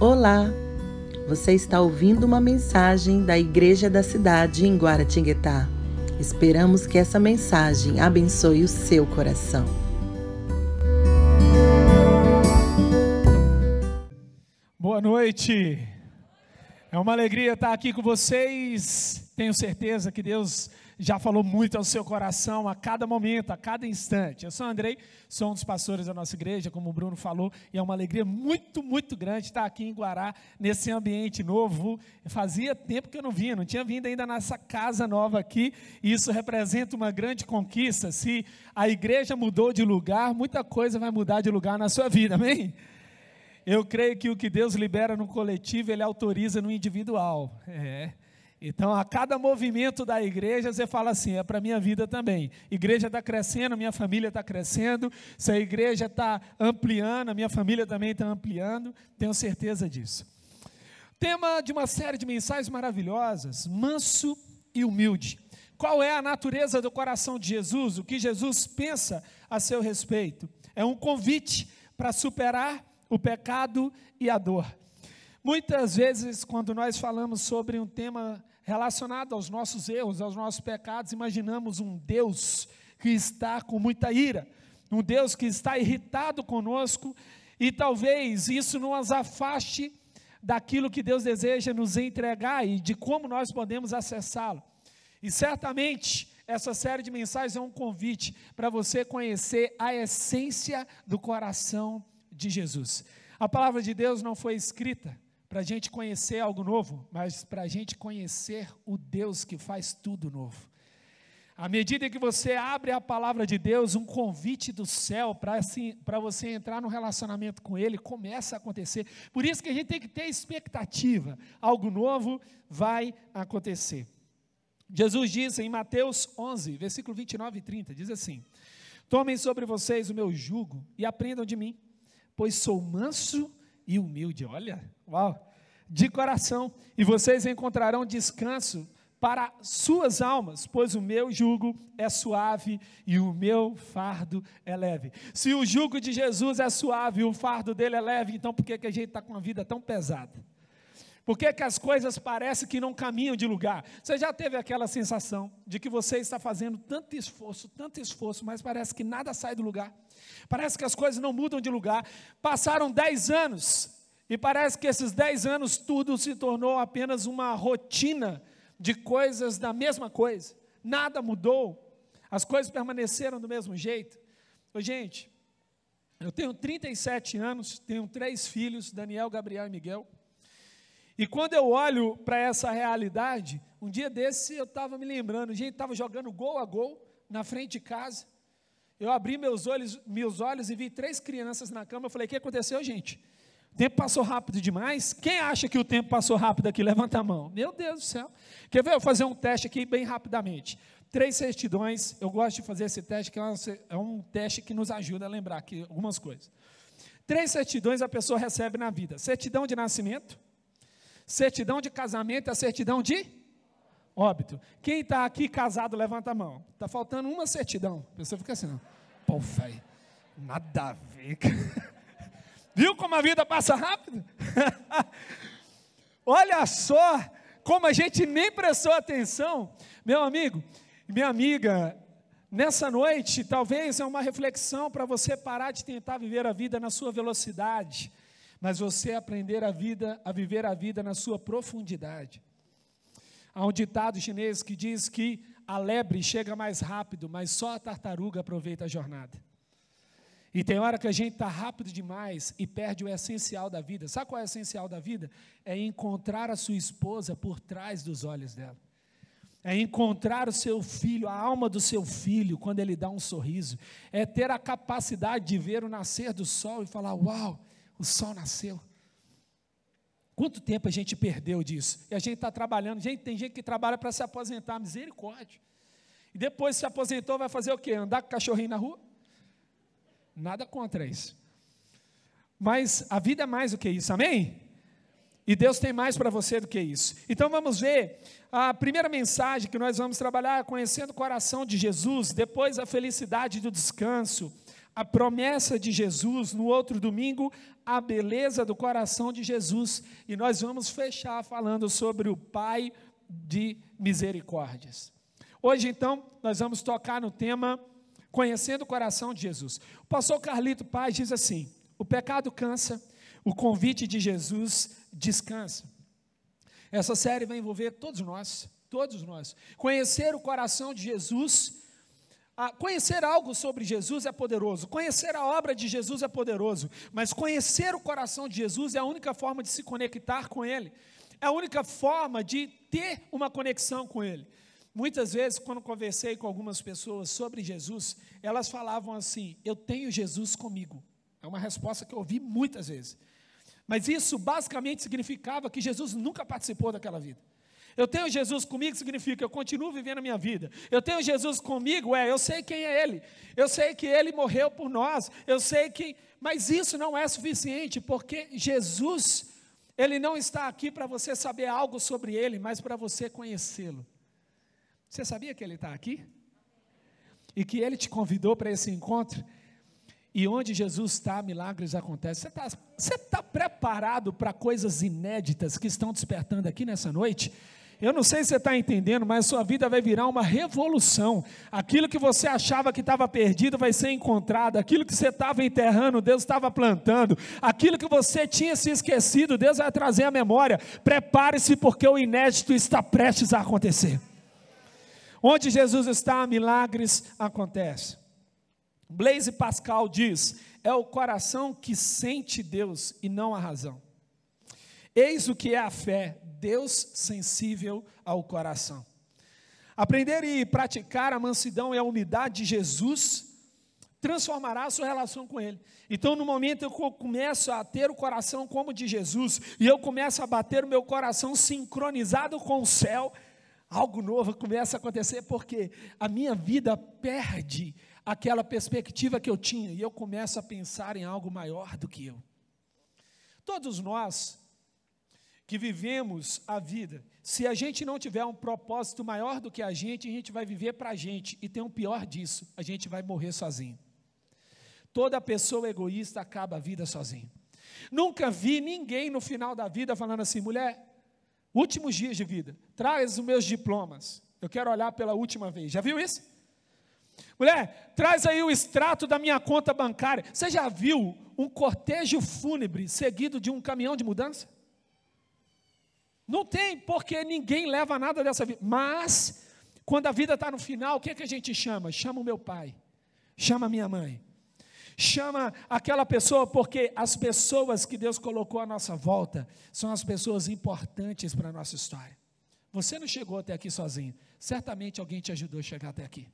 Olá! Você está ouvindo uma mensagem da Igreja da Cidade em Guaratinguetá. Esperamos que essa mensagem abençoe o seu coração. Boa noite! É uma alegria estar aqui com vocês. Tenho certeza que Deus já falou muito ao seu coração a cada momento, a cada instante. Eu sou o Andrei, sou um dos pastores da nossa igreja, como o Bruno falou, e é uma alegria muito, muito grande estar aqui em Guará, nesse ambiente novo. Fazia tempo que eu não vinha, não tinha vindo ainda nessa casa nova aqui, e isso representa uma grande conquista. Se a igreja mudou de lugar, muita coisa vai mudar de lugar na sua vida, amém? Eu creio que o que Deus libera no coletivo, Ele autoriza no individual. É. Então, a cada movimento da igreja, você fala assim: é para a minha vida também. Igreja está crescendo, minha família está crescendo. Se a igreja está ampliando, a minha família também está ampliando. Tenho certeza disso. Tema de uma série de mensagens maravilhosas: manso e humilde. Qual é a natureza do coração de Jesus? O que Jesus pensa a seu respeito? É um convite para superar o pecado e a dor. Muitas vezes, quando nós falamos sobre um tema relacionado aos nossos erros, aos nossos pecados, imaginamos um Deus que está com muita ira, um Deus que está irritado conosco, e talvez isso nos afaste daquilo que Deus deseja nos entregar e de como nós podemos acessá-lo. E certamente essa série de mensagens é um convite para você conhecer a essência do coração de Jesus. A palavra de Deus não foi escrita para a gente conhecer algo novo, mas para a gente conhecer o Deus que faz tudo novo. À medida que você abre a palavra de Deus, um convite do céu para assim, você entrar no relacionamento com Ele começa a acontecer. Por isso que a gente tem que ter expectativa. Algo novo vai acontecer. Jesus diz em Mateus 11, versículo 29 e 30, diz assim: Tomem sobre vocês o meu jugo e aprendam de mim, pois sou manso e humilde. Olha, uau! De coração, e vocês encontrarão descanso para suas almas, pois o meu jugo é suave e o meu fardo é leve. Se o jugo de Jesus é suave e o fardo dele é leve, então por que, que a gente está com uma vida tão pesada? Por que, que as coisas parecem que não caminham de lugar? Você já teve aquela sensação de que você está fazendo tanto esforço, tanto esforço, mas parece que nada sai do lugar? Parece que as coisas não mudam de lugar. Passaram dez anos e parece que esses dez anos tudo se tornou apenas uma rotina de coisas da mesma coisa. Nada mudou. As coisas permaneceram do mesmo jeito. Ô, gente, eu tenho 37 anos, tenho três filhos, Daniel, Gabriel e Miguel. E quando eu olho para essa realidade, um dia desse eu estava me lembrando, a gente estava jogando gol a gol na frente de casa. Eu abri meus olhos, meus olhos e vi três crianças na cama. Eu falei: O que aconteceu, gente? O tempo passou rápido demais? Quem acha que o tempo passou rápido aqui? Levanta a mão. Meu Deus do céu. Quer ver eu fazer um teste aqui bem rapidamente? Três certidões. Eu gosto de fazer esse teste, que é um teste que nos ajuda a lembrar aqui algumas coisas. Três certidões a pessoa recebe na vida: certidão de nascimento, certidão de casamento e a certidão de óbito. Quem está aqui casado, levanta a mão. Está faltando uma certidão. A pessoa fica assim, não. Pô, velho, nada a ver. Viu como a vida passa rápido? Olha só como a gente nem prestou atenção. Meu amigo, minha amiga, nessa noite, talvez é uma reflexão para você parar de tentar viver a vida na sua velocidade, mas você aprender a vida, a viver a vida na sua profundidade. Há um ditado chinês que diz que a lebre chega mais rápido, mas só a tartaruga aproveita a jornada. E tem hora que a gente está rápido demais e perde o essencial da vida. Sabe qual é o essencial da vida? É encontrar a sua esposa por trás dos olhos dela. É encontrar o seu filho, a alma do seu filho, quando ele dá um sorriso. É ter a capacidade de ver o nascer do sol e falar: Uau, o sol nasceu. Quanto tempo a gente perdeu disso? E a gente está trabalhando. Gente, tem gente que trabalha para se aposentar, misericórdia. E depois se aposentou, vai fazer o quê? Andar com cachorrinho na rua? Nada contra isso. Mas a vida é mais do que isso, amém? E Deus tem mais para você do que isso. Então vamos ver a primeira mensagem que nós vamos trabalhar conhecendo o coração de Jesus, depois a felicidade do descanso, a promessa de Jesus, no outro domingo, a beleza do coração de Jesus. E nós vamos fechar falando sobre o Pai de misericórdias. Hoje, então, nós vamos tocar no tema Conhecendo o coração de Jesus. O pastor Carlito Paz diz assim: o pecado cansa, o convite de Jesus descansa. Essa série vai envolver todos nós, todos nós. Conhecer o coração de Jesus ah, conhecer algo sobre Jesus é poderoso, conhecer a obra de Jesus é poderoso, mas conhecer o coração de Jesus é a única forma de se conectar com Ele, é a única forma de ter uma conexão com Ele. Muitas vezes, quando conversei com algumas pessoas sobre Jesus, elas falavam assim: Eu tenho Jesus comigo. É uma resposta que eu ouvi muitas vezes. Mas isso basicamente significava que Jesus nunca participou daquela vida. Eu tenho Jesus comigo significa eu continuo vivendo a minha vida. Eu tenho Jesus comigo, é, eu sei quem é Ele. Eu sei que Ele morreu por nós. Eu sei que. Mas isso não é suficiente, porque Jesus, Ele não está aqui para você saber algo sobre Ele, mas para você conhecê-lo. Você sabia que Ele está aqui? E que Ele te convidou para esse encontro? E onde Jesus está, milagres acontecem. Você está tá preparado para coisas inéditas que estão despertando aqui nessa noite? Eu não sei se você está entendendo, mas sua vida vai virar uma revolução. Aquilo que você achava que estava perdido vai ser encontrado. Aquilo que você estava enterrando, Deus estava plantando. Aquilo que você tinha se esquecido, Deus vai trazer à memória. Prepare-se, porque o inédito está prestes a acontecer. Onde Jesus está, milagres acontecem. Blaise Pascal diz: é o coração que sente Deus e não a razão. Eis o que é a fé, Deus sensível ao coração. Aprender e praticar a mansidão e a humildade de Jesus transformará a sua relação com Ele. Então, no momento que eu começo a ter o coração como de Jesus, e eu começo a bater o meu coração sincronizado com o céu, algo novo começa a acontecer, porque a minha vida perde aquela perspectiva que eu tinha, e eu começo a pensar em algo maior do que eu. Todos nós que vivemos a vida, se a gente não tiver um propósito maior do que a gente, a gente vai viver para a gente, e tem um pior disso, a gente vai morrer sozinho. Toda pessoa egoísta acaba a vida sozinho. Nunca vi ninguém no final da vida falando assim, mulher, últimos dias de vida, traz os meus diplomas, eu quero olhar pela última vez. Já viu isso? Mulher, traz aí o extrato da minha conta bancária. Você já viu um cortejo fúnebre seguido de um caminhão de mudança? Não tem, porque ninguém leva nada dessa vida. Mas, quando a vida está no final, o que, é que a gente chama? Chama o meu pai, chama a minha mãe, chama aquela pessoa, porque as pessoas que Deus colocou à nossa volta são as pessoas importantes para a nossa história. Você não chegou até aqui sozinho, certamente alguém te ajudou a chegar até aqui.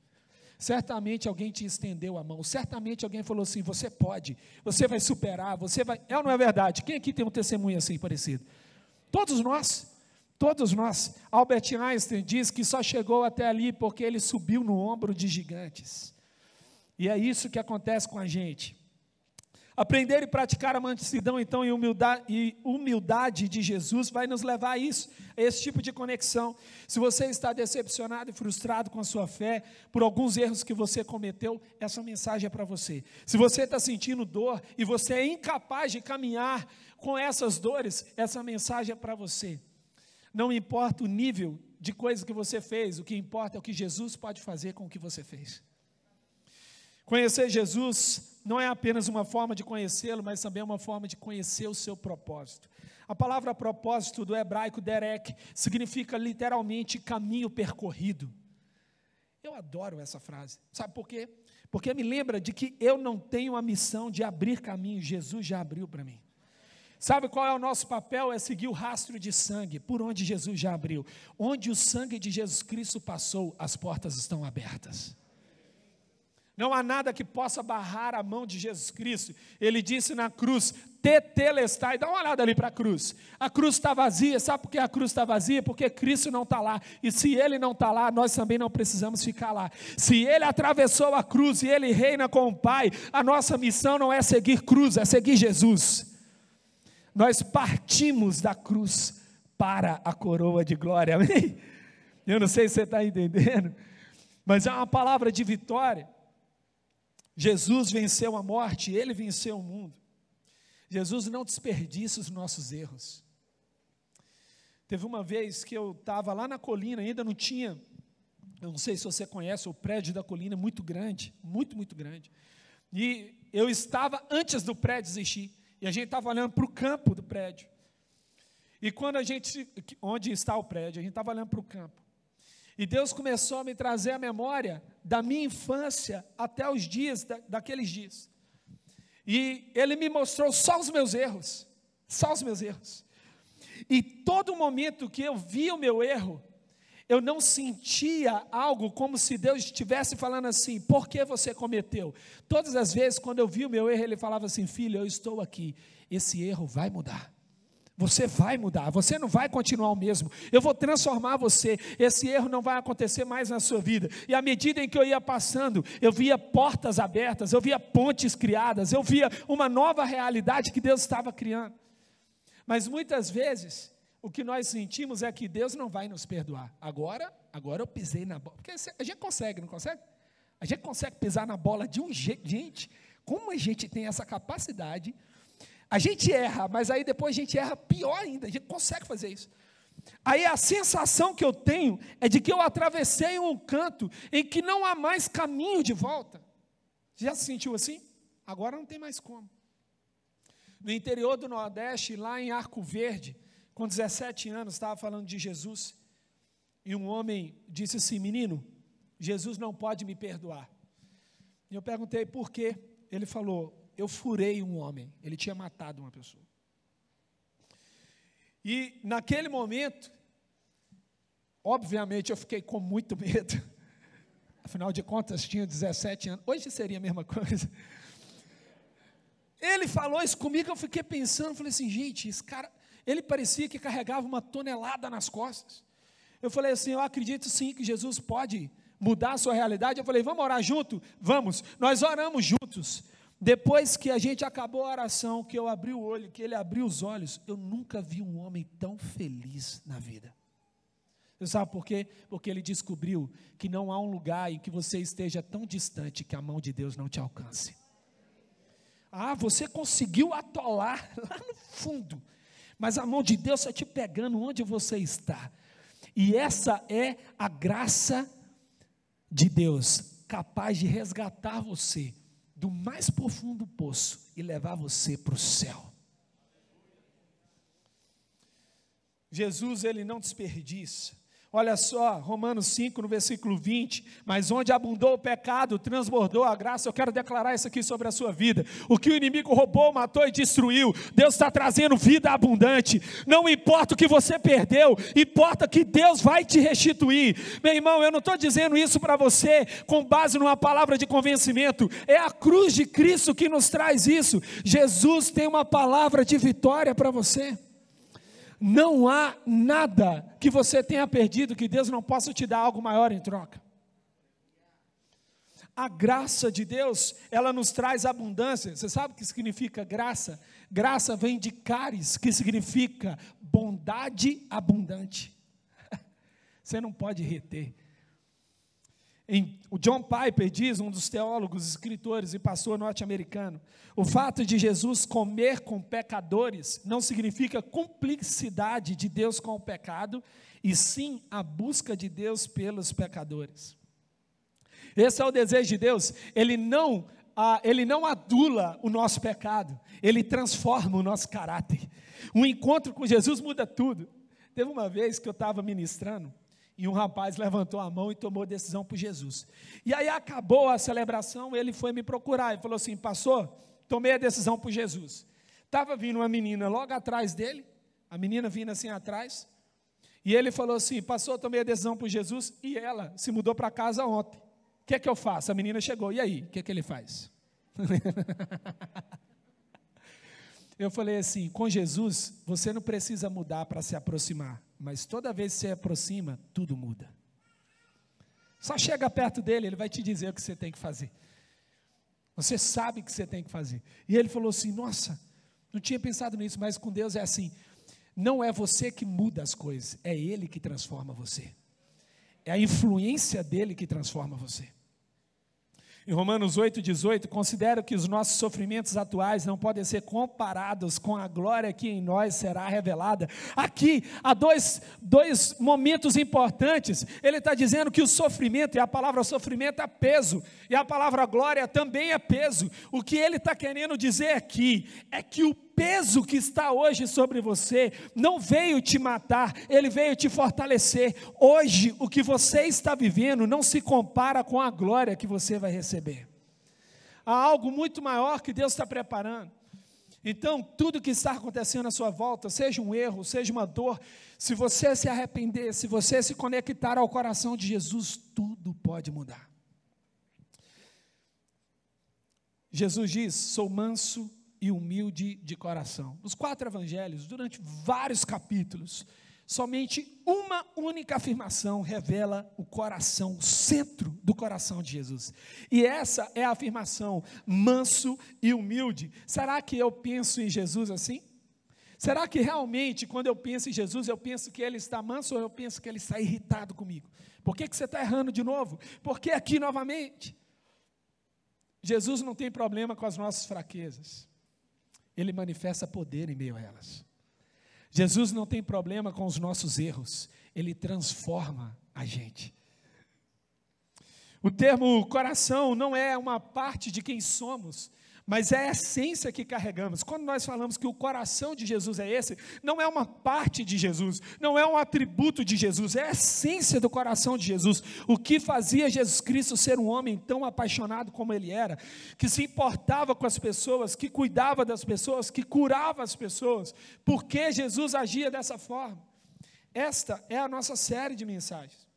Certamente alguém te estendeu a mão, certamente alguém falou assim: você pode, você vai superar, você vai. É ou não é verdade? Quem aqui tem um testemunho assim parecido? Todos nós, todos nós. Albert Einstein diz que só chegou até ali porque ele subiu no ombro de gigantes. E é isso que acontece com a gente. Aprender e praticar a mansidão, então, e humildade, e humildade de Jesus vai nos levar a isso, a esse tipo de conexão. Se você está decepcionado e frustrado com a sua fé, por alguns erros que você cometeu, essa mensagem é para você. Se você está sentindo dor e você é incapaz de caminhar com essas dores, essa mensagem é para você. Não importa o nível de coisa que você fez, o que importa é o que Jesus pode fazer com o que você fez. Conhecer Jesus não é apenas uma forma de conhecê-lo, mas também é uma forma de conhecer o seu propósito. A palavra propósito do hebraico derek significa literalmente caminho percorrido. Eu adoro essa frase. Sabe por quê? Porque me lembra de que eu não tenho a missão de abrir caminho, Jesus já abriu para mim. Sabe qual é o nosso papel? É seguir o rastro de sangue, por onde Jesus já abriu. Onde o sangue de Jesus Cristo passou, as portas estão abertas. Não há nada que possa barrar a mão de Jesus Cristo. Ele disse na cruz: Tetelestai. Dá uma olhada ali para a cruz. A cruz está vazia. Sabe por que a cruz está vazia? Porque Cristo não está lá. E se Ele não está lá, nós também não precisamos ficar lá. Se Ele atravessou a cruz e Ele reina com o Pai, a nossa missão não é seguir cruz, é seguir Jesus. Nós partimos da cruz para a coroa de glória. Amém? Eu não sei se você está entendendo, mas é uma palavra de vitória. Jesus venceu a morte, ele venceu o mundo. Jesus não desperdiça os nossos erros. Teve uma vez que eu estava lá na colina, ainda não tinha, eu não sei se você conhece, o prédio da colina é muito grande, muito, muito grande. E eu estava antes do prédio existir, e a gente estava olhando para o campo do prédio. E quando a gente, onde está o prédio, a gente estava olhando para o campo. E Deus começou a me trazer a memória da minha infância até os dias, da, daqueles dias. E Ele me mostrou só os meus erros, só os meus erros. E todo momento que eu via o meu erro, eu não sentia algo como se Deus estivesse falando assim: por que você cometeu? Todas as vezes, quando eu via o meu erro, Ele falava assim: filho, eu estou aqui, esse erro vai mudar. Você vai mudar, você não vai continuar o mesmo. Eu vou transformar você. Esse erro não vai acontecer mais na sua vida. E à medida em que eu ia passando, eu via portas abertas, eu via pontes criadas, eu via uma nova realidade que Deus estava criando. Mas muitas vezes, o que nós sentimos é que Deus não vai nos perdoar. Agora, agora eu pisei na bola. Porque a gente consegue, não consegue? A gente consegue pisar na bola de um jeito. Gente, como a gente tem essa capacidade a gente erra, mas aí depois a gente erra pior ainda, a gente consegue fazer isso. Aí a sensação que eu tenho é de que eu atravessei um canto em que não há mais caminho de volta. Já se sentiu assim? Agora não tem mais como. No interior do Nordeste, lá em Arco Verde, com 17 anos, estava falando de Jesus, e um homem disse assim: Menino, Jesus não pode me perdoar. E eu perguntei por quê. Ele falou: eu furei um homem, ele tinha matado uma pessoa. E naquele momento, obviamente eu fiquei com muito medo. Afinal de contas, tinha 17 anos. Hoje seria a mesma coisa. Ele falou isso comigo, eu fiquei pensando, falei assim, gente, esse cara, ele parecia que carregava uma tonelada nas costas. Eu falei assim, eu acredito sim que Jesus pode mudar a sua realidade. Eu falei, vamos orar junto? Vamos. Nós oramos juntos. Depois que a gente acabou a oração, que eu abri o olho, que ele abriu os olhos, eu nunca vi um homem tão feliz na vida. Você sabe por quê? Porque ele descobriu que não há um lugar em que você esteja tão distante que a mão de Deus não te alcance. Ah, você conseguiu atolar lá no fundo, mas a mão de Deus está te pegando onde você está. E essa é a graça de Deus, capaz de resgatar você do mais profundo poço e levar você para o céu. Jesus, ele não desperdiça. Olha só, Romanos 5, no versículo 20. Mas onde abundou o pecado, transbordou a graça. Eu quero declarar isso aqui sobre a sua vida. O que o inimigo roubou, matou e destruiu, Deus está trazendo vida abundante. Não importa o que você perdeu, importa que Deus vai te restituir. Meu irmão, eu não estou dizendo isso para você com base numa palavra de convencimento. É a cruz de Cristo que nos traz isso. Jesus tem uma palavra de vitória para você. Não há nada que você tenha perdido que Deus não possa te dar algo maior em troca. A graça de Deus, ela nos traz abundância. Você sabe o que significa graça? Graça vem de caris, que significa bondade abundante. Você não pode reter. Em, o John Piper diz, um dos teólogos, escritores e pastor norte-americano, o fato de Jesus comer com pecadores não significa cumplicidade de Deus com o pecado, e sim a busca de Deus pelos pecadores. Esse é o desejo de Deus. Ele não, ah, ele não adula o nosso pecado, ele transforma o nosso caráter. Um encontro com Jesus muda tudo. Teve uma vez que eu estava ministrando e um rapaz levantou a mão e tomou decisão por Jesus. E aí acabou a celebração, ele foi me procurar e falou assim: Pastor, tomei a decisão por Jesus. Estava vindo uma menina logo atrás dele, a menina vindo assim atrás, e ele falou assim: Pastor, tomei a decisão por Jesus, e ela se mudou para casa ontem. O que é que eu faço? A menina chegou, e aí? O que é que ele faz? eu falei assim: com Jesus, você não precisa mudar para se aproximar mas toda vez que você aproxima, tudo muda. Só chega perto dele, ele vai te dizer o que você tem que fazer. Você sabe o que você tem que fazer. E ele falou assim: Nossa, não tinha pensado nisso, mas com Deus é assim. Não é você que muda as coisas, é Ele que transforma você. É a influência dele que transforma você. Em Romanos 8,18, considero que os nossos sofrimentos atuais não podem ser comparados com a glória que em nós será revelada. Aqui há dois, dois momentos importantes. Ele está dizendo que o sofrimento, e a palavra sofrimento é peso, e a palavra glória também é peso. O que ele está querendo dizer aqui é que o peso que está hoje sobre você não veio te matar, ele veio te fortalecer. Hoje, o que você está vivendo não se compara com a glória que você vai receber. Há algo muito maior que Deus está preparando. Então, tudo que está acontecendo à sua volta, seja um erro, seja uma dor, se você se arrepender, se você se conectar ao coração de Jesus, tudo pode mudar. Jesus diz: Sou manso e humilde de coração. Os quatro evangelhos, durante vários capítulos, somente uma única afirmação revela o coração, o centro do coração de Jesus. E essa é a afirmação manso e humilde. Será que eu penso em Jesus assim? Será que realmente, quando eu penso em Jesus, eu penso que ele está manso ou eu penso que ele está irritado comigo? Por que, que você está errando de novo? Por que aqui novamente? Jesus não tem problema com as nossas fraquezas ele manifesta poder em meio a elas. Jesus não tem problema com os nossos erros, ele transforma a gente. O termo coração não é uma parte de quem somos, mas é a essência que carregamos. Quando nós falamos que o coração de Jesus é esse, não é uma parte de Jesus, não é um atributo de Jesus, é a essência do coração de Jesus. O que fazia Jesus Cristo ser um homem tão apaixonado como ele era, que se importava com as pessoas, que cuidava das pessoas, que curava as pessoas. Por que Jesus agia dessa forma? Esta é a nossa série de mensagens.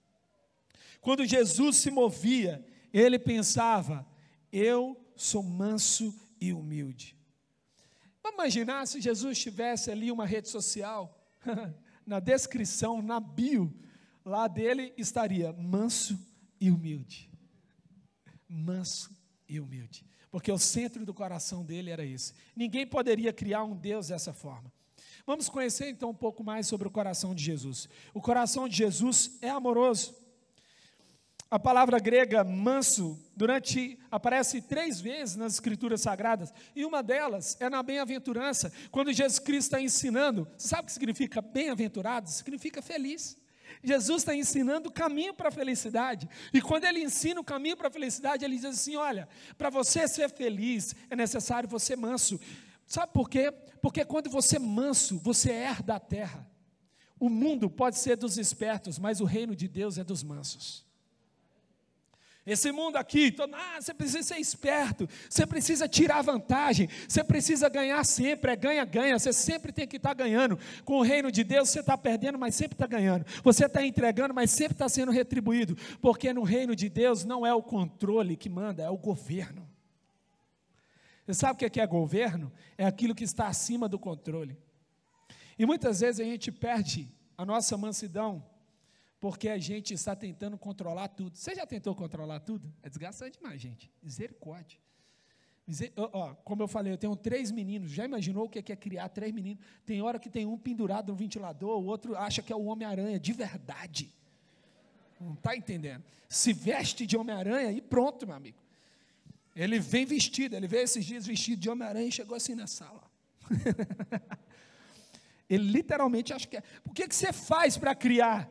Quando Jesus se movia, ele pensava: eu sou manso e humilde. Vamos imaginar se Jesus tivesse ali uma rede social, na descrição, na bio, lá dele estaria manso e humilde. Manso e humilde. Porque o centro do coração dele era esse. Ninguém poderia criar um Deus dessa forma. Vamos conhecer então um pouco mais sobre o coração de Jesus. O coração de Jesus é amoroso. A palavra grega manso durante aparece três vezes nas escrituras sagradas, e uma delas é na bem-aventurança, quando Jesus Cristo está ensinando. Sabe o que significa bem-aventurado? Significa feliz. Jesus está ensinando o caminho para a felicidade. E quando ele ensina o caminho para a felicidade, ele diz assim: olha, para você ser feliz, é necessário você manso. Sabe por quê? Porque quando você é manso, você herda a terra. O mundo pode ser dos espertos, mas o reino de Deus é dos mansos. Esse mundo aqui, todo, ah, você precisa ser esperto, você precisa tirar vantagem, você precisa ganhar sempre, é ganha-ganha, você sempre tem que estar tá ganhando. Com o reino de Deus, você está perdendo, mas sempre está ganhando. Você está entregando, mas sempre está sendo retribuído. Porque no reino de Deus não é o controle que manda, é o governo. Você sabe o que é, é governo? É aquilo que está acima do controle. E muitas vezes a gente perde a nossa mansidão porque a gente está tentando controlar tudo. Você já tentou controlar tudo? É desgastante demais, gente. Misericórdia. Miser... Como eu falei, eu tenho três meninos. Já imaginou o que é criar três meninos? Tem hora que tem um pendurado no ventilador, o outro acha que é o Homem-Aranha, de verdade. Não está entendendo? Se veste de Homem-Aranha e pronto, meu amigo. Ele vem vestido, ele veio esses dias vestido de Homem-Aranha e chegou assim na sala. ele literalmente acha que é. O que, que você faz para criar?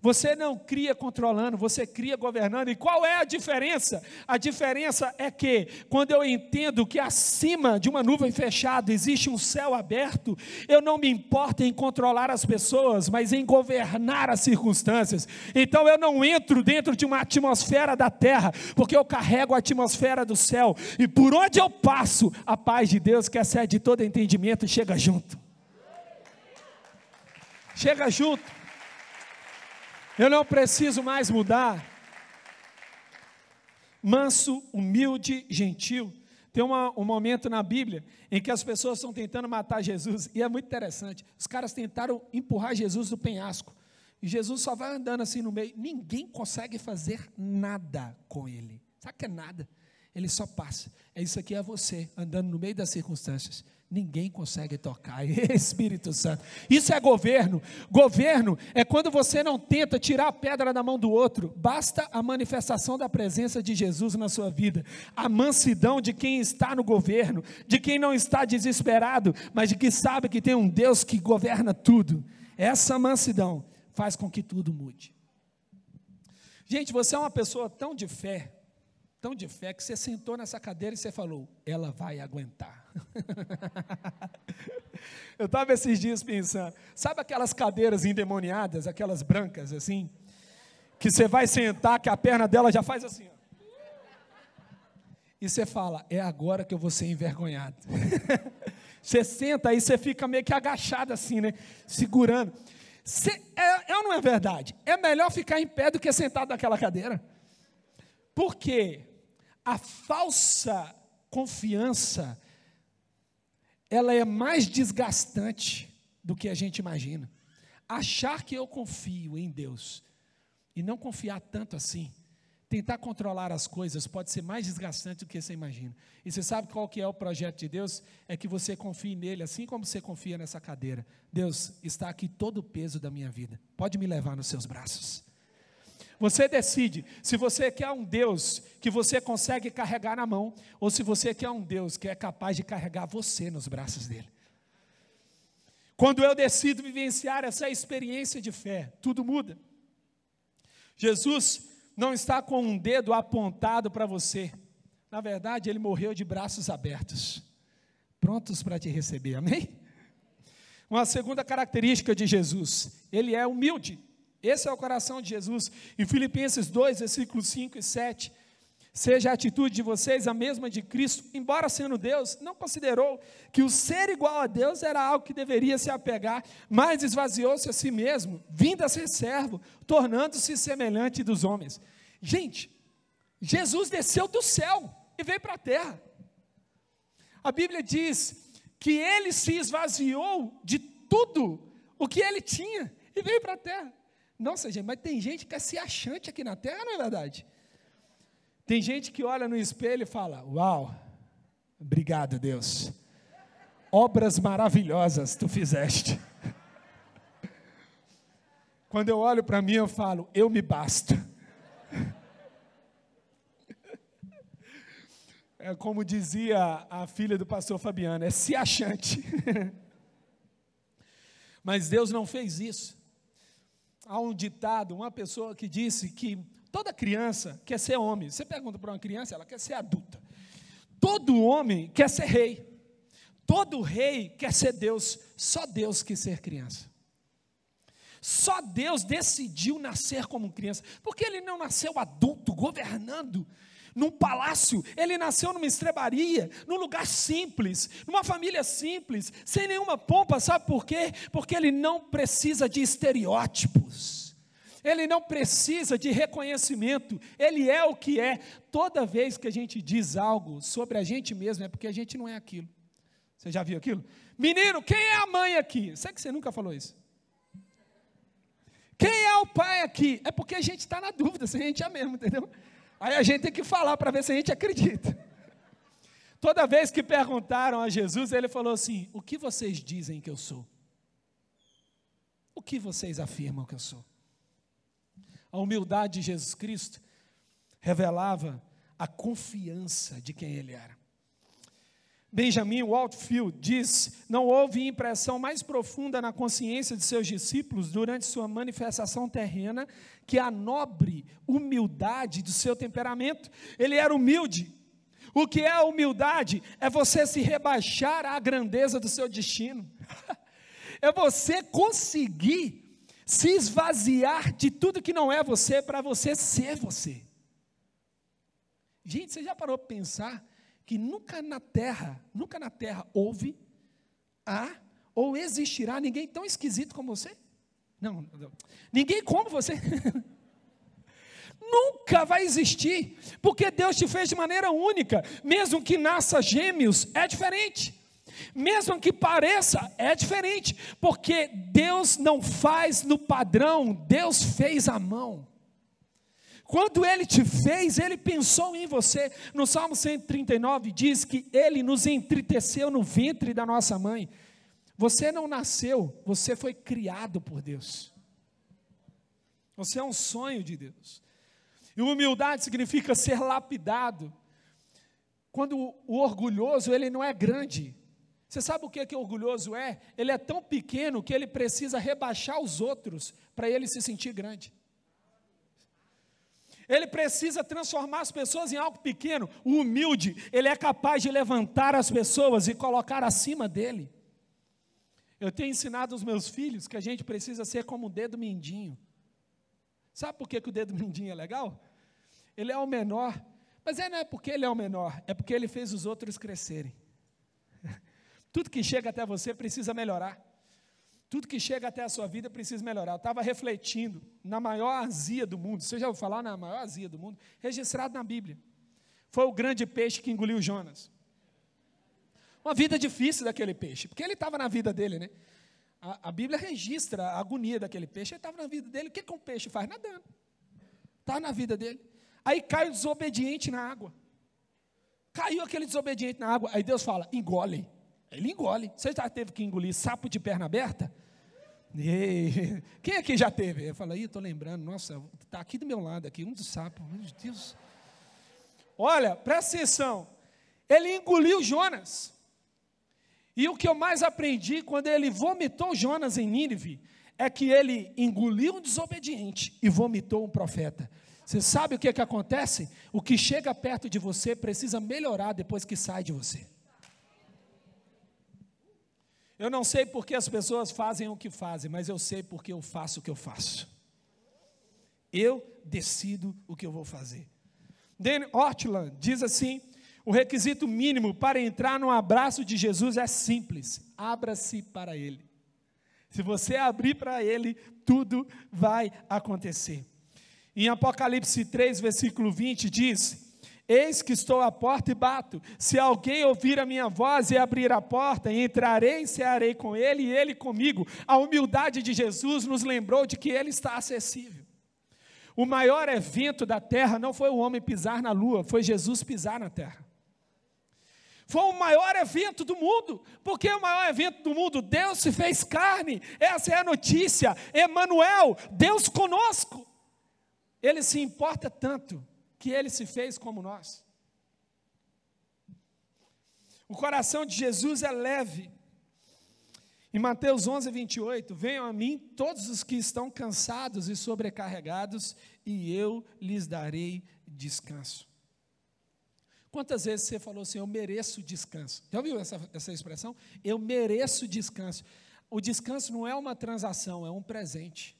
Você não cria controlando, você cria governando. E qual é a diferença? A diferença é que, quando eu entendo que acima de uma nuvem fechada existe um céu aberto, eu não me importo em controlar as pessoas, mas em governar as circunstâncias. Então eu não entro dentro de uma atmosfera da terra, porque eu carrego a atmosfera do céu. E por onde eu passo, a paz de Deus, que excede todo entendimento, chega junto. Chega junto. Eu não preciso mais mudar. Manso, humilde, gentil. Tem uma, um momento na Bíblia em que as pessoas estão tentando matar Jesus, e é muito interessante. Os caras tentaram empurrar Jesus do penhasco, e Jesus só vai andando assim no meio. Ninguém consegue fazer nada com ele. Sabe que é nada? ele só passa. É isso aqui é você andando no meio das circunstâncias. Ninguém consegue tocar. Espírito Santo. Isso é governo. Governo é quando você não tenta tirar a pedra da mão do outro. Basta a manifestação da presença de Jesus na sua vida. A mansidão de quem está no governo, de quem não está desesperado, mas de que sabe que tem um Deus que governa tudo. Essa mansidão faz com que tudo mude. Gente, você é uma pessoa tão de fé, tão de fé, que você sentou nessa cadeira e você falou: ela vai aguentar. Eu estava esses dias pensando, sabe aquelas cadeiras endemoniadas, aquelas brancas assim, que você vai sentar, que a perna dela já faz assim, ó. E você fala, é agora que eu vou ser envergonhado. você senta aí, você fica meio que agachado assim, né? Segurando. Cê, é, é ou não é verdade? É melhor ficar em pé do que sentado naquela cadeira. Porque a falsa confiança ela é mais desgastante do que a gente imagina. Achar que eu confio em Deus e não confiar tanto assim, tentar controlar as coisas pode ser mais desgastante do que você imagina. E você sabe qual que é o projeto de Deus? É que você confie nele, assim como você confia nessa cadeira. Deus, está aqui todo o peso da minha vida. Pode me levar nos seus braços. Você decide se você quer um Deus que você consegue carregar na mão, ou se você quer um Deus que é capaz de carregar você nos braços dele. Quando eu decido vivenciar essa experiência de fé, tudo muda. Jesus não está com um dedo apontado para você. Na verdade, ele morreu de braços abertos, prontos para te receber. Amém? Uma segunda característica de Jesus, ele é humilde. Esse é o coração de Jesus. Em Filipenses 2, versículos 5 e 7. Seja a atitude de vocês a mesma de Cristo, embora sendo Deus, não considerou que o ser igual a Deus era algo que deveria se apegar, mas esvaziou-se a si mesmo, vindo a ser servo, tornando-se semelhante dos homens. Gente, Jesus desceu do céu e veio para a terra. A Bíblia diz que ele se esvaziou de tudo o que ele tinha e veio para a terra. Nossa, gente, mas tem gente que é se achante aqui na terra, não é verdade? Tem gente que olha no espelho e fala: Uau, obrigado, Deus. Obras maravilhosas tu fizeste. Quando eu olho para mim, eu falo: Eu me basto. É como dizia a filha do pastor Fabiano: é se achante. Mas Deus não fez isso há um ditado, uma pessoa que disse que toda criança quer ser homem. Você pergunta para uma criança, ela quer ser adulta. Todo homem quer ser rei. Todo rei quer ser Deus. Só Deus quis ser criança. Só Deus decidiu nascer como criança. Porque ele não nasceu adulto, governando num palácio, ele nasceu numa estrebaria, num lugar simples, numa família simples, sem nenhuma pompa, sabe por quê? Porque ele não precisa de estereótipos. Ele não precisa de reconhecimento, ele é o que é. Toda vez que a gente diz algo sobre a gente mesmo, é porque a gente não é aquilo. Você já viu aquilo? Menino, quem é a mãe aqui? Sei que você nunca falou isso. Quem é o pai aqui? É porque a gente está na dúvida se a gente é mesmo, entendeu? Aí a gente tem que falar para ver se a gente acredita. Toda vez que perguntaram a Jesus, ele falou assim: O que vocês dizem que eu sou? O que vocês afirmam que eu sou? A humildade de Jesus Cristo revelava a confiança de quem ele era. Benjamin Waltfield diz: Não houve impressão mais profunda na consciência de seus discípulos durante sua manifestação terrena que a nobre humildade do seu temperamento. Ele era humilde. O que é a humildade? É você se rebaixar à grandeza do seu destino. é você conseguir se esvaziar de tudo que não é você para você ser você. Gente, você já parou para pensar que nunca na terra, nunca na terra houve, há ou existirá ninguém tão esquisito como você? Não, não. ninguém como você. Nunca vai existir, porque Deus te fez de maneira única, mesmo que nasça gêmeos, é diferente. Mesmo que pareça, é diferente, porque Deus não faz no padrão, Deus fez à mão. Quando ele te fez, ele pensou em você. No Salmo 139 diz que ele nos entristeceu no ventre da nossa mãe. Você não nasceu, você foi criado por Deus. Você é um sonho de Deus. E humildade significa ser lapidado. Quando o orgulhoso, ele não é grande. Você sabe o que, que orgulhoso é? Ele é tão pequeno que ele precisa rebaixar os outros para ele se sentir grande. Ele precisa transformar as pessoas em algo pequeno. Humilde, ele é capaz de levantar as pessoas e colocar acima dele. Eu tenho ensinado aos meus filhos que a gente precisa ser como o dedo mindinho. Sabe por que, que o dedo mindinho é legal? Ele é o menor, mas é, não é porque ele é o menor, é porque ele fez os outros crescerem. Tudo que chega até você precisa melhorar. Tudo que chega até a sua vida precisa melhorar. Eu estava refletindo na maior azia do mundo. Você já ouviu falar na maior azia do mundo? Registrado na Bíblia. Foi o grande peixe que engoliu Jonas. Uma vida difícil daquele peixe, porque ele estava na vida dele, né? A, a, Bíblia registra a agonia daquele peixe. Ele estava na vida dele. O que, que um peixe faz? Nadando. Está na vida dele. Aí cai o desobediente na água. Caiu aquele desobediente na água. Aí Deus fala: engole. Ele engole. Você já teve que engolir sapo de perna aberta? E... Quem aqui já teve? Eu falei, estou lembrando, nossa, está aqui do meu lado, aqui, um dos sapos, meu Deus. Olha, presta atenção. Ele engoliu Jonas. E o que eu mais aprendi quando ele vomitou Jonas em Nínive é que ele engoliu um desobediente e vomitou um profeta. Você sabe o que, é que acontece? O que chega perto de você precisa melhorar depois que sai de você. Eu não sei porque as pessoas fazem o que fazem, mas eu sei porque eu faço o que eu faço. Eu decido o que eu vou fazer. Dan Ortland diz assim: o requisito mínimo para entrar no abraço de Jesus é simples: abra-se para Ele. Se você abrir para Ele, tudo vai acontecer. Em Apocalipse 3, versículo 20, diz: Eis que estou à porta e bato. Se alguém ouvir a minha voz e abrir a porta, entrarei e cearei com ele e ele comigo. A humildade de Jesus nos lembrou de que ele está acessível. O maior evento da terra não foi o homem pisar na lua, foi Jesus pisar na terra. Foi o maior evento do mundo, porque o maior evento do mundo, Deus se fez carne, essa é a notícia. Emanuel, Deus conosco. Ele se importa tanto que ele se fez como nós. O coração de Jesus é leve. Em Mateus 11, 28, venham a mim todos os que estão cansados e sobrecarregados, e eu lhes darei descanso. Quantas vezes você falou assim, eu mereço descanso? Já ouviu essa, essa expressão? Eu mereço descanso. O descanso não é uma transação, é um presente.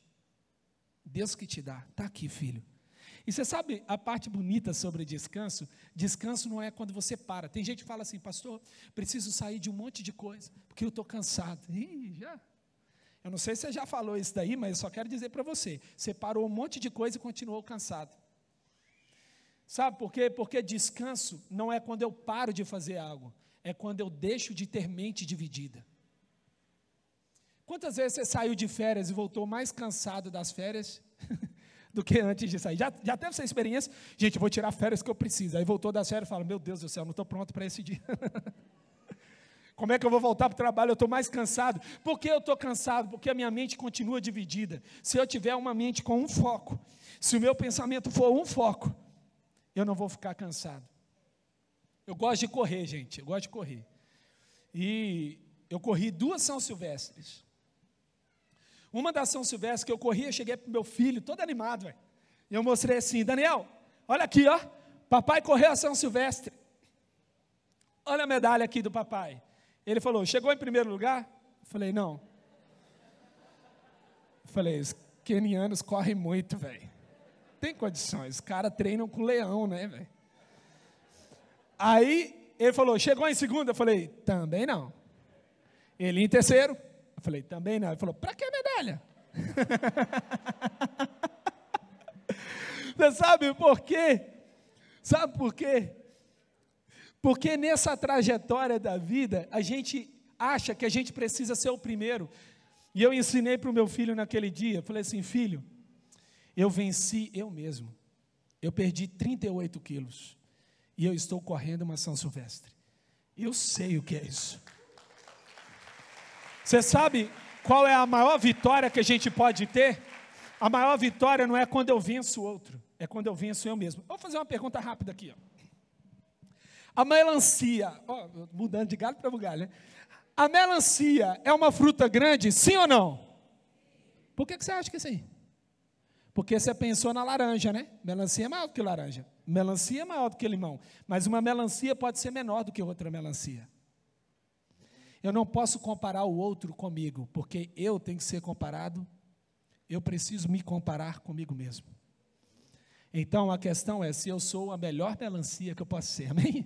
Deus que te dá. Está aqui, filho. E você sabe a parte bonita sobre descanso? Descanso não é quando você para. Tem gente que fala assim, pastor, preciso sair de um monte de coisa, porque eu estou cansado. Ih, já. Eu não sei se você já falou isso daí, mas eu só quero dizer para você: você parou um monte de coisa e continuou cansado. Sabe por quê? Porque descanso não é quando eu paro de fazer algo, é quando eu deixo de ter mente dividida. Quantas vezes você saiu de férias e voltou mais cansado das férias do que antes de sair. Já, já teve essa experiência? Gente, vou tirar férias que eu preciso. Aí voltou das férias e fala: Meu Deus do céu, não estou pronto para esse dia. Como é que eu vou voltar para o trabalho? Eu estou mais cansado. Por que eu estou cansado? Porque a minha mente continua dividida. Se eu tiver uma mente com um foco, se o meu pensamento for um foco, eu não vou ficar cansado. Eu gosto de correr, gente. Eu gosto de correr. E eu corri duas São Silvestres. Uma da São Silvestre que eu corri, eu cheguei para o meu filho, todo animado, velho. E eu mostrei assim, Daniel, olha aqui, ó. Papai correu a São Silvestre. Olha a medalha aqui do papai. Ele falou, chegou em primeiro lugar? Eu falei, não. Eu falei, os kenianos correm muito, velho. Tem condições, os caras treinam com leão, né, velho? Aí ele falou, chegou em segundo? Eu falei, também não. Ele em terceiro? Eu falei, também não. Ele falou, para que medalha? Você sabe por quê? Sabe por quê? Porque nessa trajetória da vida, a gente acha que a gente precisa ser o primeiro. E eu ensinei para o meu filho naquele dia, falei assim, filho, eu venci eu mesmo. eu perdi 38 quilos e eu estou correndo uma São Silvestre. Eu sei o que é isso. Você sabe qual é a maior vitória que a gente pode ter? A maior vitória não é quando eu venço o outro, é quando eu venço eu mesmo. Vou fazer uma pergunta rápida aqui. Ó. A melancia, ó, mudando de galho para galho, né? A melancia é uma fruta grande, sim ou não? Por que, que você acha que é sim? Porque você pensou na laranja, né? Melancia é maior do que laranja. Melancia é maior do que limão. Mas uma melancia pode ser menor do que outra melancia. Eu não posso comparar o outro comigo, porque eu tenho que ser comparado, eu preciso me comparar comigo mesmo. Então a questão é se eu sou a melhor melancia que eu posso ser, amém?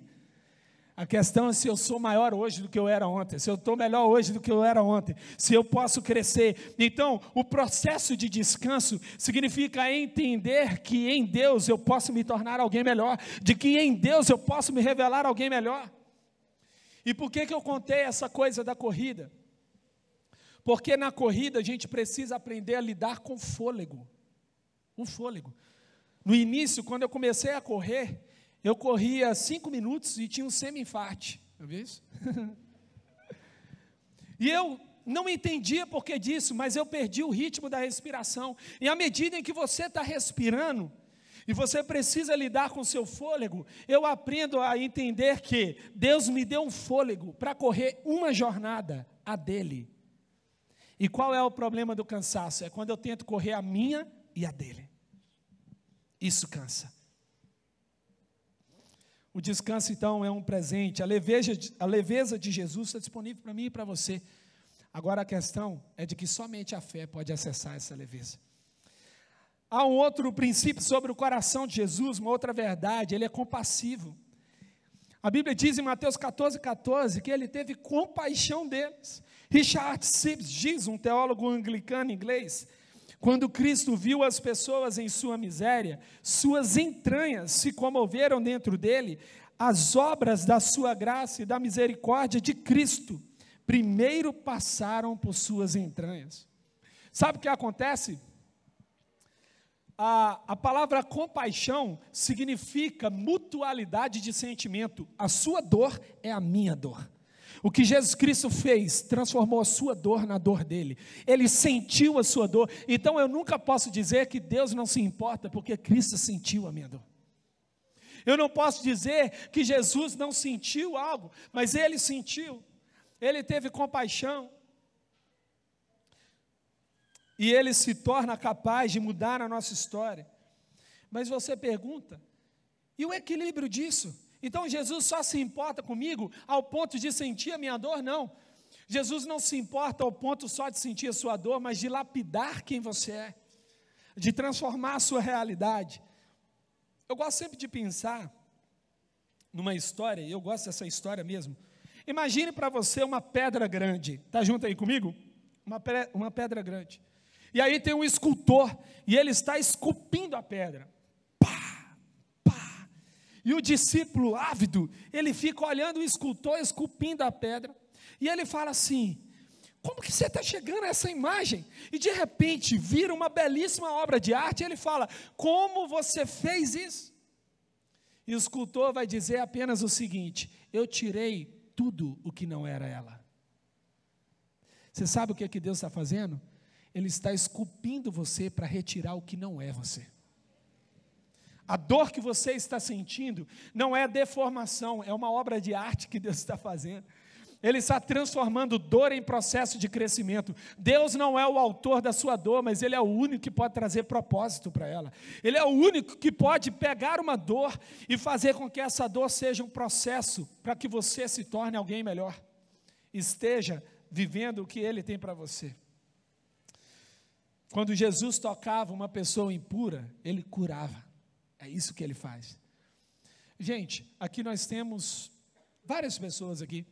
A questão é se eu sou maior hoje do que eu era ontem, se eu estou melhor hoje do que eu era ontem, se eu posso crescer. Então, o processo de descanso significa entender que em Deus eu posso me tornar alguém melhor, de que em Deus eu posso me revelar alguém melhor. E por que, que eu contei essa coisa da corrida? Porque na corrida a gente precisa aprender a lidar com fôlego. Um fôlego. No início, quando eu comecei a correr, eu corria cinco minutos e tinha um semi-infarte. Viu isso? e eu não entendia por que disso, mas eu perdi o ritmo da respiração. E à medida em que você está respirando, e você precisa lidar com seu fôlego, eu aprendo a entender que Deus me deu um fôlego para correr uma jornada, a dele. E qual é o problema do cansaço? É quando eu tento correr a minha e a dele. Isso cansa. O descanso, então, é um presente. A leveza, a leveza de Jesus está disponível para mim e para você. Agora a questão é de que somente a fé pode acessar essa leveza. Há um outro princípio sobre o coração de Jesus, uma outra verdade, ele é compassivo. A Bíblia diz em Mateus 14, 14 que ele teve compaixão deles. Richard Sibbs diz, um teólogo anglicano inglês, quando Cristo viu as pessoas em sua miséria, suas entranhas se comoveram dentro dele, as obras da sua graça e da misericórdia de Cristo primeiro passaram por suas entranhas. Sabe o que acontece? A, a palavra compaixão significa mutualidade de sentimento. A sua dor é a minha dor. O que Jesus Cristo fez, transformou a sua dor na dor dele. Ele sentiu a sua dor. Então eu nunca posso dizer que Deus não se importa, porque Cristo sentiu a minha dor. Eu não posso dizer que Jesus não sentiu algo, mas ele sentiu. Ele teve compaixão. E ele se torna capaz de mudar a nossa história. Mas você pergunta, e o equilíbrio disso? Então Jesus só se importa comigo ao ponto de sentir a minha dor? Não. Jesus não se importa ao ponto só de sentir a sua dor, mas de lapidar quem você é, de transformar a sua realidade. Eu gosto sempre de pensar numa história, e eu gosto dessa história mesmo. Imagine para você uma pedra grande, está junto aí comigo? Uma, uma pedra grande. E aí tem um escultor, e ele está esculpindo a pedra. E o discípulo ávido, ele fica olhando o escultor esculpindo a pedra, e ele fala assim: como que você está chegando a essa imagem? E de repente vira uma belíssima obra de arte, e ele fala: como você fez isso? E o escultor vai dizer apenas o seguinte: eu tirei tudo o que não era ela. Você sabe o que, é que Deus está fazendo? Ele está esculpindo você para retirar o que não é você. A dor que você está sentindo não é deformação, é uma obra de arte que Deus está fazendo. Ele está transformando dor em processo de crescimento. Deus não é o autor da sua dor, mas Ele é o único que pode trazer propósito para ela. Ele é o único que pode pegar uma dor e fazer com que essa dor seja um processo para que você se torne alguém melhor. Esteja vivendo o que Ele tem para você. Quando Jesus tocava uma pessoa impura, Ele curava. É isso que ele faz. Gente, aqui nós temos várias pessoas aqui.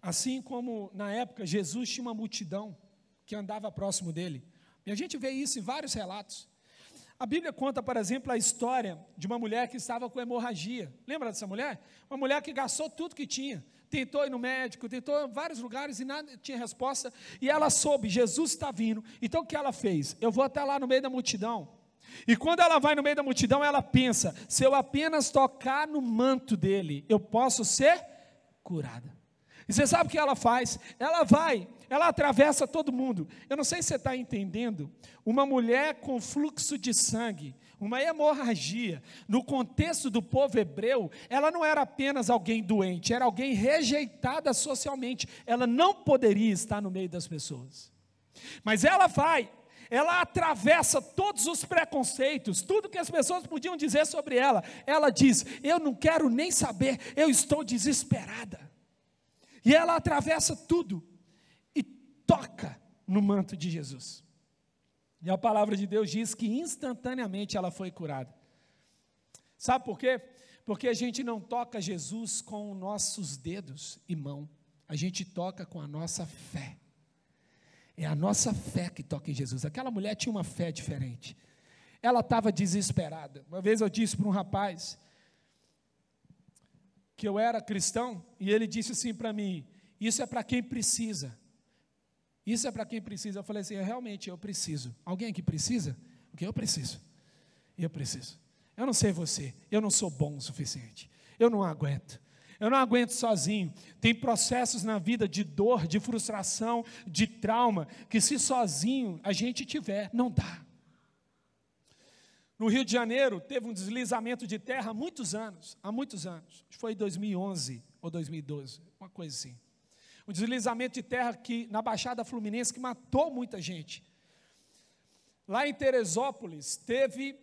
Assim como na época Jesus tinha uma multidão que andava próximo dele. E a gente vê isso em vários relatos. A Bíblia conta, por exemplo, a história de uma mulher que estava com hemorragia. Lembra dessa mulher? Uma mulher que gastou tudo que tinha. Tentou ir no médico, tentou em vários lugares e nada tinha resposta. E ela soube, Jesus está vindo. Então o que ela fez? Eu vou até lá no meio da multidão E quando ela vai no meio da multidão, ela pensa: se eu apenas tocar no manto dele, eu posso ser curada. E você sabe o que ela faz? Ela vai, ela atravessa todo mundo. Eu não sei se você está entendendo. Uma mulher com fluxo de sangue, uma hemorragia, no contexto do povo hebreu, ela não era apenas alguém doente, era alguém rejeitada socialmente. Ela não poderia estar no meio das pessoas. Mas ela vai, ela atravessa todos os preconceitos, tudo que as pessoas podiam dizer sobre ela. Ela diz: Eu não quero nem saber, eu estou desesperada. E ela atravessa tudo e toca no manto de Jesus. E a palavra de Deus diz que instantaneamente ela foi curada. Sabe por quê? Porque a gente não toca Jesus com nossos dedos e mão, a gente toca com a nossa fé. É a nossa fé que toca em Jesus. Aquela mulher tinha uma fé diferente. Ela estava desesperada. Uma vez eu disse para um rapaz que eu era cristão e ele disse assim para mim: Isso é para quem precisa. Isso é para quem precisa. Eu falei assim: é, Realmente eu preciso. Alguém aqui precisa? Porque eu preciso. Eu preciso. Eu não sei você, eu não sou bom o suficiente. Eu não aguento. Eu não aguento sozinho. Tem processos na vida de dor, de frustração, de trauma, que se sozinho a gente tiver, não dá. No Rio de Janeiro, teve um deslizamento de terra há muitos anos, há muitos anos. Foi em 2011 ou 2012, uma coisa assim. Um deslizamento de terra que na Baixada Fluminense que matou muita gente. Lá em Teresópolis teve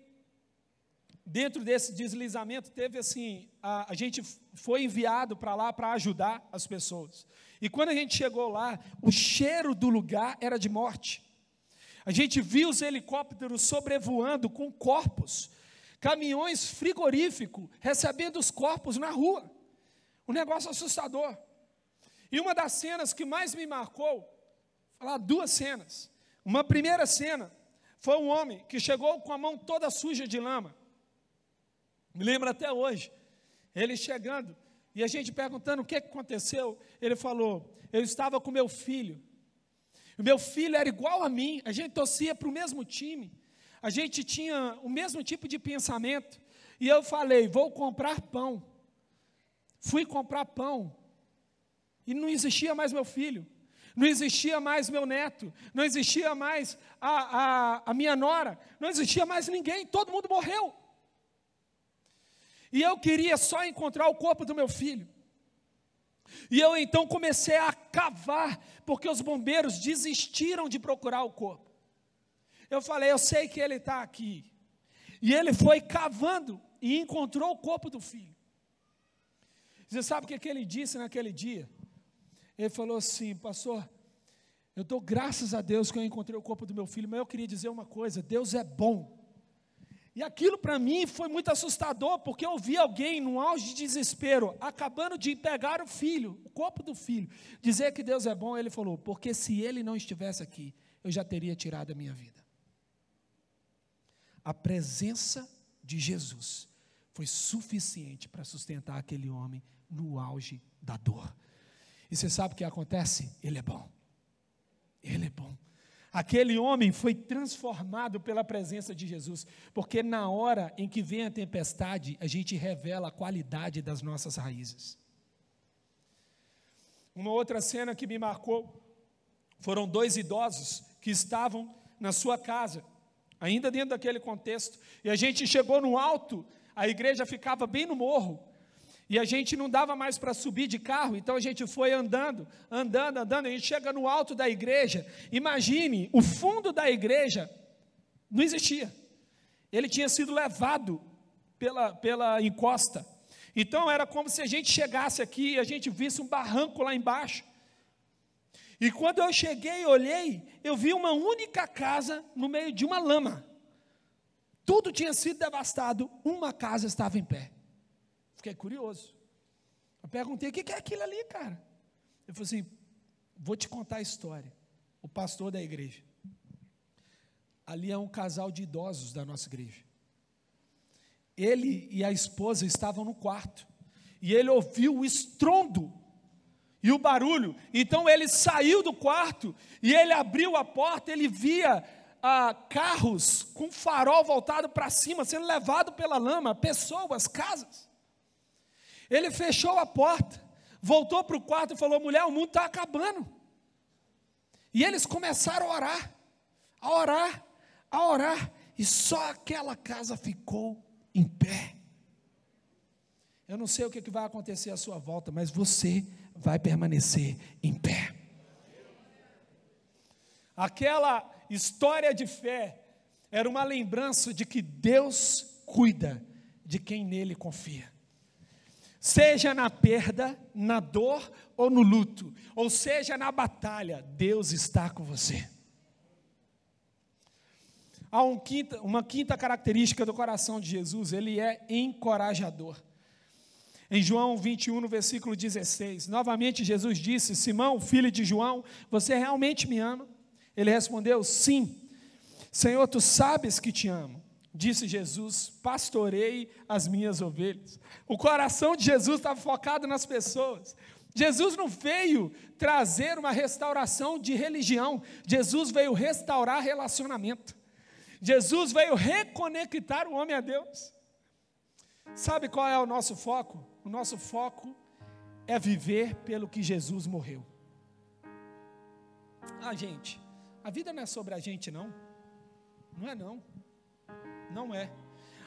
dentro desse deslizamento, teve assim: a, a gente foi enviado para lá para ajudar as pessoas. E quando a gente chegou lá, o cheiro do lugar era de morte. A gente viu os helicópteros sobrevoando com corpos, caminhões frigoríficos recebendo os corpos na rua. Um negócio assustador. E uma das cenas que mais me marcou, falar duas cenas. Uma primeira cena foi um homem que chegou com a mão toda suja de lama. Me lembro até hoje. Ele chegando e a gente perguntando o que aconteceu. Ele falou: Eu estava com meu filho. O meu filho era igual a mim. A gente torcia para o mesmo time. A gente tinha o mesmo tipo de pensamento. E eu falei: Vou comprar pão. Fui comprar pão. E não existia mais meu filho. Não existia mais meu neto, não existia mais a, a, a minha nora, não existia mais ninguém, todo mundo morreu. E eu queria só encontrar o corpo do meu filho. E eu então comecei a cavar, porque os bombeiros desistiram de procurar o corpo. Eu falei, eu sei que ele está aqui. E ele foi cavando e encontrou o corpo do filho. Você sabe o que, que ele disse naquele dia? Ele falou assim, pastor, eu dou graças a Deus que eu encontrei o corpo do meu filho, mas eu queria dizer uma coisa: Deus é bom. E aquilo para mim foi muito assustador, porque eu vi alguém num auge de desespero, acabando de pegar o filho, o corpo do filho, dizer que Deus é bom. Ele falou: porque se ele não estivesse aqui, eu já teria tirado a minha vida. A presença de Jesus foi suficiente para sustentar aquele homem no auge da dor. E você sabe o que acontece? Ele é bom. Ele é bom. Aquele homem foi transformado pela presença de Jesus, porque na hora em que vem a tempestade, a gente revela a qualidade das nossas raízes. Uma outra cena que me marcou foram dois idosos que estavam na sua casa, ainda dentro daquele contexto, e a gente chegou no alto, a igreja ficava bem no morro, e a gente não dava mais para subir de carro, então a gente foi andando, andando, andando. A gente chega no alto da igreja. Imagine, o fundo da igreja não existia. Ele tinha sido levado pela, pela encosta. Então era como se a gente chegasse aqui e a gente visse um barranco lá embaixo. E quando eu cheguei e olhei, eu vi uma única casa no meio de uma lama. Tudo tinha sido devastado, uma casa estava em pé. Fiquei curioso. Eu perguntei: o que é aquilo ali, cara? Ele falou assim: vou te contar a história. O pastor da igreja. Ali é um casal de idosos da nossa igreja. Ele e a esposa estavam no quarto. E ele ouviu o estrondo e o barulho. Então ele saiu do quarto e ele abriu a porta, ele via ah, carros com farol voltado para cima, sendo levado pela lama, pessoas, casas. Ele fechou a porta, voltou para o quarto e falou: mulher, o mundo está acabando. E eles começaram a orar, a orar, a orar, e só aquela casa ficou em pé. Eu não sei o que vai acontecer à sua volta, mas você vai permanecer em pé. Aquela história de fé era uma lembrança de que Deus cuida de quem nele confia. Seja na perda, na dor ou no luto, ou seja na batalha, Deus está com você. Há um quinta, uma quinta característica do coração de Jesus, ele é encorajador. Em João 21, no versículo 16, novamente Jesus disse: Simão, filho de João, você realmente me ama? Ele respondeu: Sim. Senhor, tu sabes que te amo. Disse Jesus: Pastorei as minhas ovelhas. O coração de Jesus estava focado nas pessoas. Jesus não veio trazer uma restauração de religião, Jesus veio restaurar relacionamento. Jesus veio reconectar o homem a Deus. Sabe qual é o nosso foco? O nosso foco é viver pelo que Jesus morreu. Ah, gente, a vida não é sobre a gente, não. Não é, não. Não é.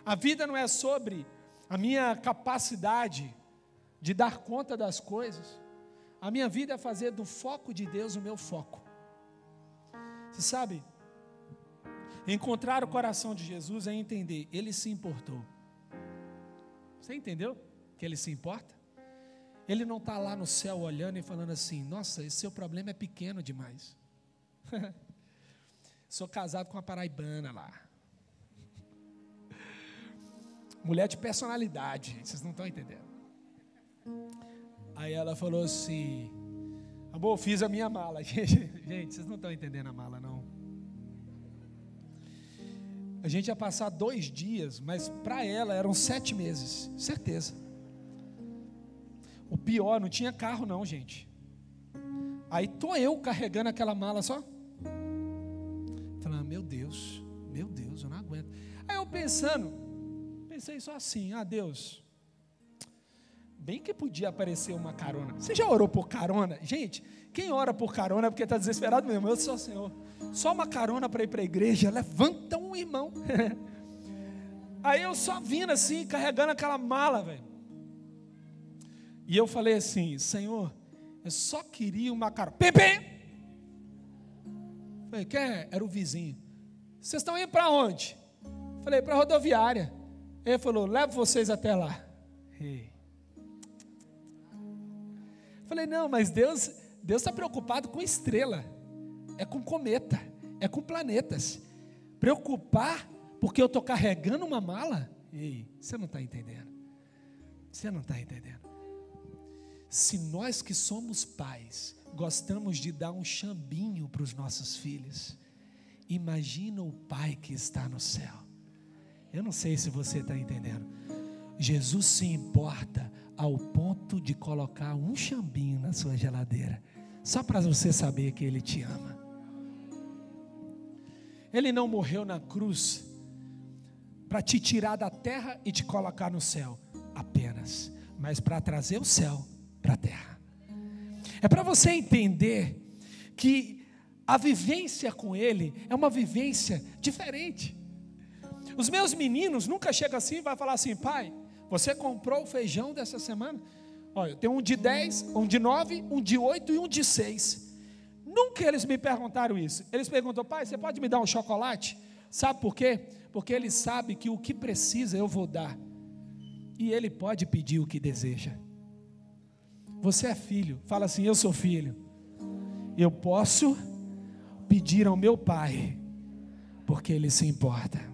A vida não é sobre a minha capacidade de dar conta das coisas. A minha vida é fazer do foco de Deus o meu foco. Você sabe, encontrar o coração de Jesus é entender, ele se importou. Você entendeu? que ele se importa? Ele não está lá no céu olhando e falando assim: nossa, esse seu problema é pequeno demais. Sou casado com uma paraibana lá. Mulher de personalidade, vocês não estão entendendo. Aí ela falou assim: Amor, fiz a minha mala. Gente, vocês não estão entendendo a mala, não. A gente ia passar dois dias, mas para ela eram sete meses, certeza. O pior, não tinha carro não, gente. Aí tô eu carregando aquela mala só. Falando, meu Deus, meu Deus, eu não aguento. Aí eu pensando, pensei só assim, ah Deus, bem que podia aparecer uma carona. Você já orou por carona? Gente, quem ora por carona é porque está desesperado mesmo. Eu sou Senhor. Só uma carona para ir para a igreja, levanta um irmão. Aí eu só vindo assim, carregando aquela mala, velho. E eu falei assim: Senhor, eu só queria uma cara. Pepe! Falei, quem é? Era o vizinho. Vocês estão indo para onde? Falei, para a rodoviária. Ele falou, levo vocês até lá. Falei, não, mas Deus Deus está preocupado com estrela, é com cometa, é com planetas. Preocupar porque eu estou carregando uma mala? Ei, você não está entendendo. Você não está entendendo. Se nós que somos pais gostamos de dar um chambinho para os nossos filhos, imagina o pai que está no céu. Eu não sei se você está entendendo. Jesus se importa ao ponto de colocar um chambinho na sua geladeira, só para você saber que Ele te ama. Ele não morreu na cruz para te tirar da terra e te colocar no céu apenas, mas para trazer o céu para a terra. É para você entender que a vivência com Ele é uma vivência diferente. Os meus meninos nunca chegam assim e vai falar assim, pai, você comprou o feijão dessa semana? Olha, eu tenho um de 10, um de 9, um de 8 e um de 6. Nunca eles me perguntaram isso. Eles perguntam, pai, você pode me dar um chocolate? Sabe por quê? Porque ele sabe que o que precisa eu vou dar. E ele pode pedir o que deseja. Você é filho. Fala assim: Eu sou filho. Eu posso pedir ao meu pai, porque ele se importa.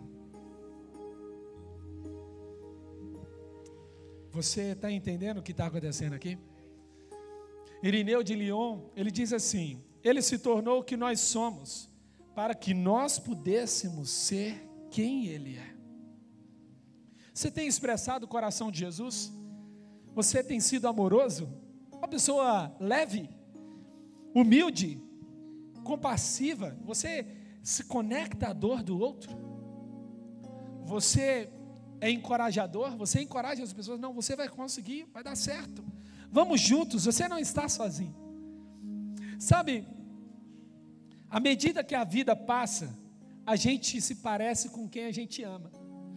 Você está entendendo o que está acontecendo aqui? Irineu de Lyon, ele diz assim: Ele se tornou o que nós somos, para que nós pudéssemos ser quem Ele é. Você tem expressado o coração de Jesus? Você tem sido amoroso? uma pessoa leve, humilde, compassiva. Você se conecta à dor do outro? Você é encorajador? Você encoraja as pessoas? Não, você vai conseguir, vai dar certo. Vamos juntos, você não está sozinho. Sabe, à medida que a vida passa, a gente se parece com quem a gente ama.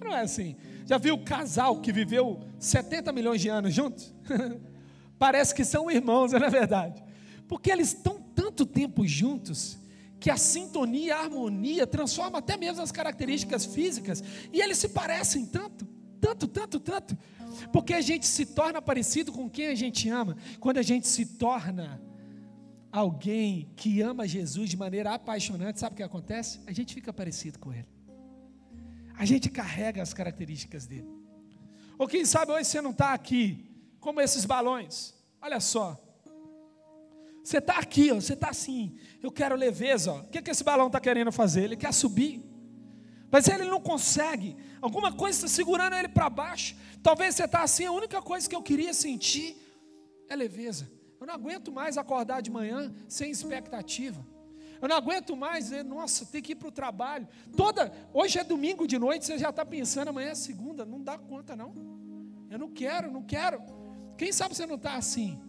Não é assim? Já viu o casal que viveu 70 milhões de anos juntos? Parece que são irmãos, não é verdade? Porque eles estão tanto tempo juntos que a sintonia, a harmonia transforma até mesmo as características físicas e eles se parecem tanto, tanto, tanto, tanto. Porque a gente se torna parecido com quem a gente ama. Quando a gente se torna alguém que ama Jesus de maneira apaixonante, sabe o que acontece? A gente fica parecido com ele. A gente carrega as características dele. Ou quem sabe hoje você não está aqui, como esses balões. Olha só. Você está aqui, ó, você está assim. Eu quero leveza. Ó. O que, que esse balão está querendo fazer? Ele quer subir. Mas ele não consegue. Alguma coisa está segurando ele para baixo. Talvez você está assim. A única coisa que eu queria sentir é leveza. Eu não aguento mais acordar de manhã sem expectativa. Eu não aguento mais dizer, nossa, tem que ir para o trabalho. Toda, hoje é domingo de noite, você já está pensando, amanhã é segunda, não dá conta não. Eu não quero, não quero. Quem sabe você não está assim?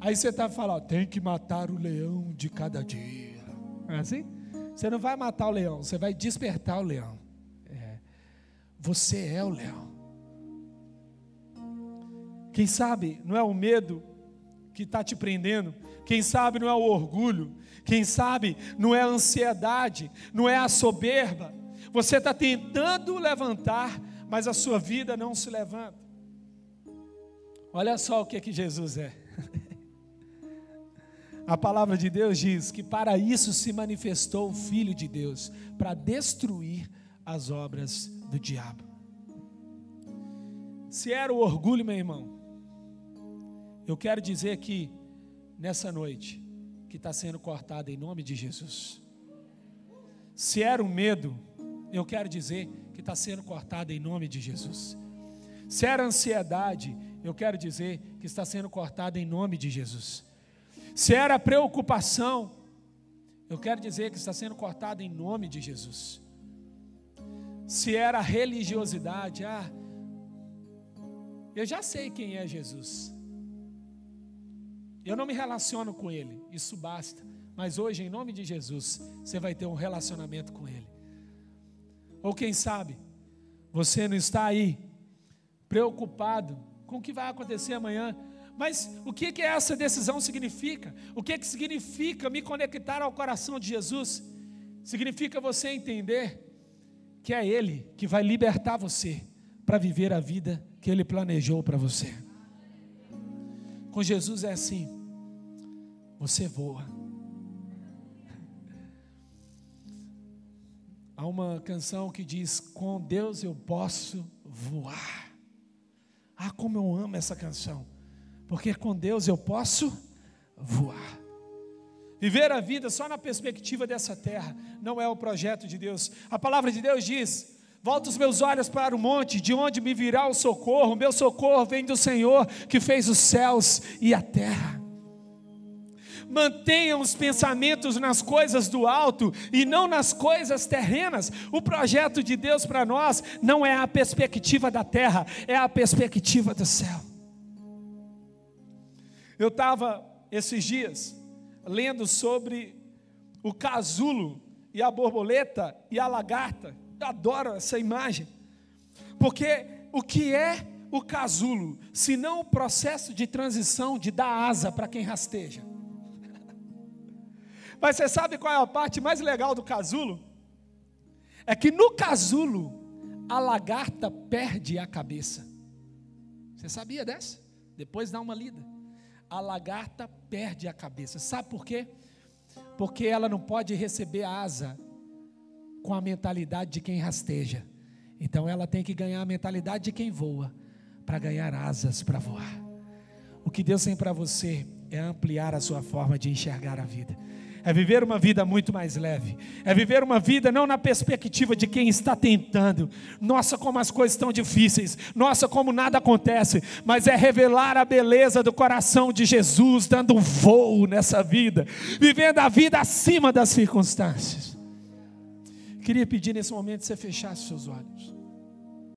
Aí você está falando, tem que matar o leão de cada dia. Não é assim? Você não vai matar o leão, você vai despertar o leão. É. Você é o leão. Quem sabe não é o medo que está te prendendo, quem sabe não é o orgulho, quem sabe não é a ansiedade, não é a soberba. Você está tentando levantar, mas a sua vida não se levanta. Olha só o que, é que Jesus é. A palavra de Deus diz que para isso se manifestou o Filho de Deus para destruir as obras do diabo. Se era o orgulho, meu irmão, eu quero dizer que nessa noite que está sendo cortada em nome de Jesus. Se era o medo, eu quero dizer que está sendo cortada em nome de Jesus. Se era ansiedade, eu quero dizer que está sendo cortada em nome de Jesus. Se era preocupação, eu quero dizer que está sendo cortada em nome de Jesus. Se era religiosidade, ah, eu já sei quem é Jesus. Eu não me relaciono com Ele, isso basta. Mas hoje, em nome de Jesus, você vai ter um relacionamento com Ele. Ou quem sabe, você não está aí preocupado com o que vai acontecer amanhã. Mas o que, que essa decisão significa? O que, que significa me conectar ao coração de Jesus? Significa você entender que é Ele que vai libertar você para viver a vida que Ele planejou para você. Com Jesus é assim você voa. Há uma canção que diz: Com Deus eu posso voar. Ah, como eu amo essa canção, porque com Deus eu posso voar. Viver a vida só na perspectiva dessa terra não é o projeto de Deus. A palavra de Deus diz: Volto os meus olhos para o monte, de onde me virá o socorro. Meu socorro vem do Senhor que fez os céus e a terra mantenham os pensamentos nas coisas do alto e não nas coisas terrenas. O projeto de Deus para nós não é a perspectiva da terra, é a perspectiva do céu. Eu estava esses dias lendo sobre o casulo e a borboleta e a lagarta. Eu adoro essa imagem, porque o que é o casulo, se não o processo de transição de dar asa para quem rasteja? Mas você sabe qual é a parte mais legal do casulo? É que no casulo a lagarta perde a cabeça. Você sabia dessa? Depois dá uma lida. A lagarta perde a cabeça. Sabe por quê? Porque ela não pode receber asa com a mentalidade de quem rasteja. Então ela tem que ganhar a mentalidade de quem voa para ganhar asas para voar. O que Deus tem para você é ampliar a sua forma de enxergar a vida é viver uma vida muito mais leve, é viver uma vida não na perspectiva de quem está tentando, nossa, como as coisas estão difíceis, nossa, como nada acontece, mas é revelar a beleza do coração de Jesus, dando um voo nessa vida, vivendo a vida acima das circunstâncias. queria pedir nesse momento que você fechasse seus olhos.